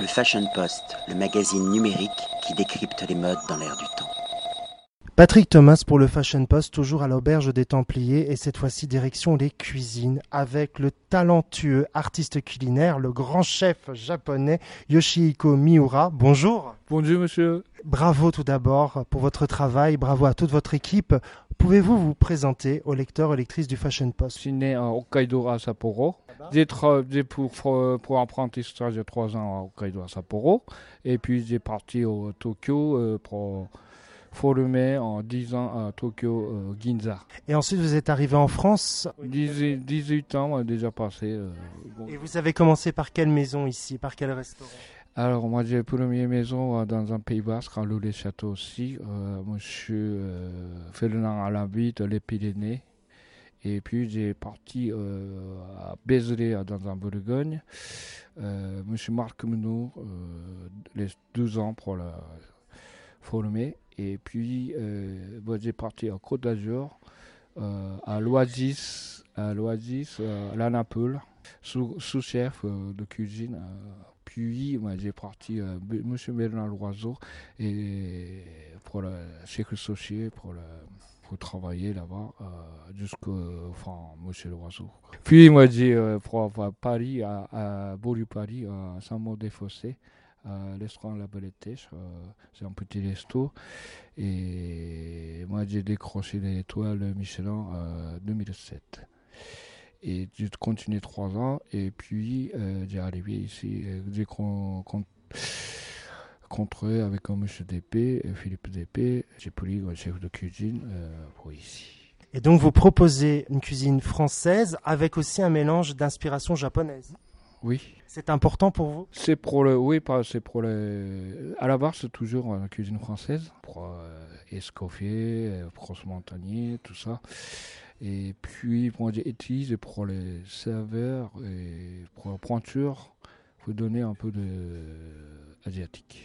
Le Fashion Post, le magazine numérique qui décrypte les modes dans l'air du temps. Patrick Thomas pour le Fashion Post, toujours à l'auberge des Templiers et cette fois-ci direction les cuisines avec le talentueux artiste culinaire, le grand chef japonais Yoshihiko Miura. Bonjour. Bonjour monsieur. Bravo tout d'abord pour votre travail, bravo à toute votre équipe. Pouvez-vous vous présenter aux lecteurs et lectrices du Fashion Post? Je suis né à Hokkaido à Sapporo. J'ai pour, pour apprentissage de 3 ans à Hokkaido à Sapporo. Et puis j'ai parti au Tokyo euh, pour former en 10 ans à Tokyo euh, Ginza. Et ensuite vous êtes arrivé en France? 18, 18 ans déjà passé. euh, et vous avez commencé par quelle maison ici, par quel restaurant? Alors, moi, j'ai première maison euh, dans un Pays Basque, à l'eau des Châteaux aussi. Euh, Ferdinand Alabi de les Pyrénées. Et puis, j'ai parti euh, à Bézeré, euh, dans un Bourgogne. Euh, monsieur Marc Menou, euh, les 12 ans pour le former. Et puis, moi, j'ai parti à Côte d'Azur, à l'Oasis, à l'Oasis, euh, à sous- sous-chef euh, de cuisine. euh, puis, moi, j'ai parti euh, Monsieur Bernard Loiseau pour le chez Associé pour pour travailler là-bas euh, jusqu'au enfin Monsieur Loiseau. Puis moi j'ai euh, pour avoir Paris à, à Paris à Saint-Maur-des-Fossés à restaurant La euh, c'est un petit resto. Et moi j'ai décroché l'étoile Michelin euh, 2007 et j'ai continué trois ans. Et puis euh, j'ai arrivé ici euh, j'ai con, con- avec un monsieur euh, Philippe DP j'ai le chef de cuisine euh, pour ici. Et donc vous proposez une cuisine française avec aussi un mélange d'inspiration japonaise. Oui. C'est important pour vous? C'est pour le oui c'est pour le à la base c'est toujours euh, la cuisine française. Pour euh, escoffier euh, crosse montagnier tout ça. Et puis moi j'ai utilisé pour les serveurs et pour la pointure faut donner un peu de asiatique.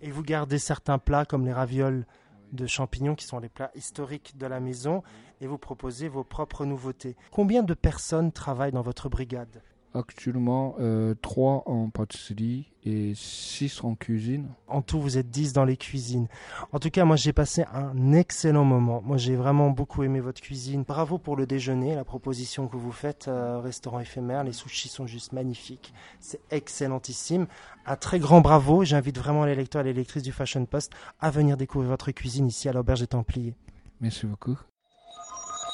Et vous gardez certains plats comme les ravioles de champignons qui sont les plats historiques de la maison et vous proposez vos propres nouveautés. Combien de personnes travaillent dans votre brigade? Actuellement, euh, 3 en pâtisserie et 6 en cuisine. En tout, vous êtes 10 dans les cuisines. En tout cas, moi, j'ai passé un excellent moment. Moi, j'ai vraiment beaucoup aimé votre cuisine. Bravo pour le déjeuner, la proposition que vous faites, euh, restaurant éphémère. Les sushis sont juste magnifiques. C'est excellentissime. Un très grand bravo. J'invite vraiment les lecteurs et les lectrices du Fashion Post à venir découvrir votre cuisine ici à l'Auberge des Templiers. Merci beaucoup.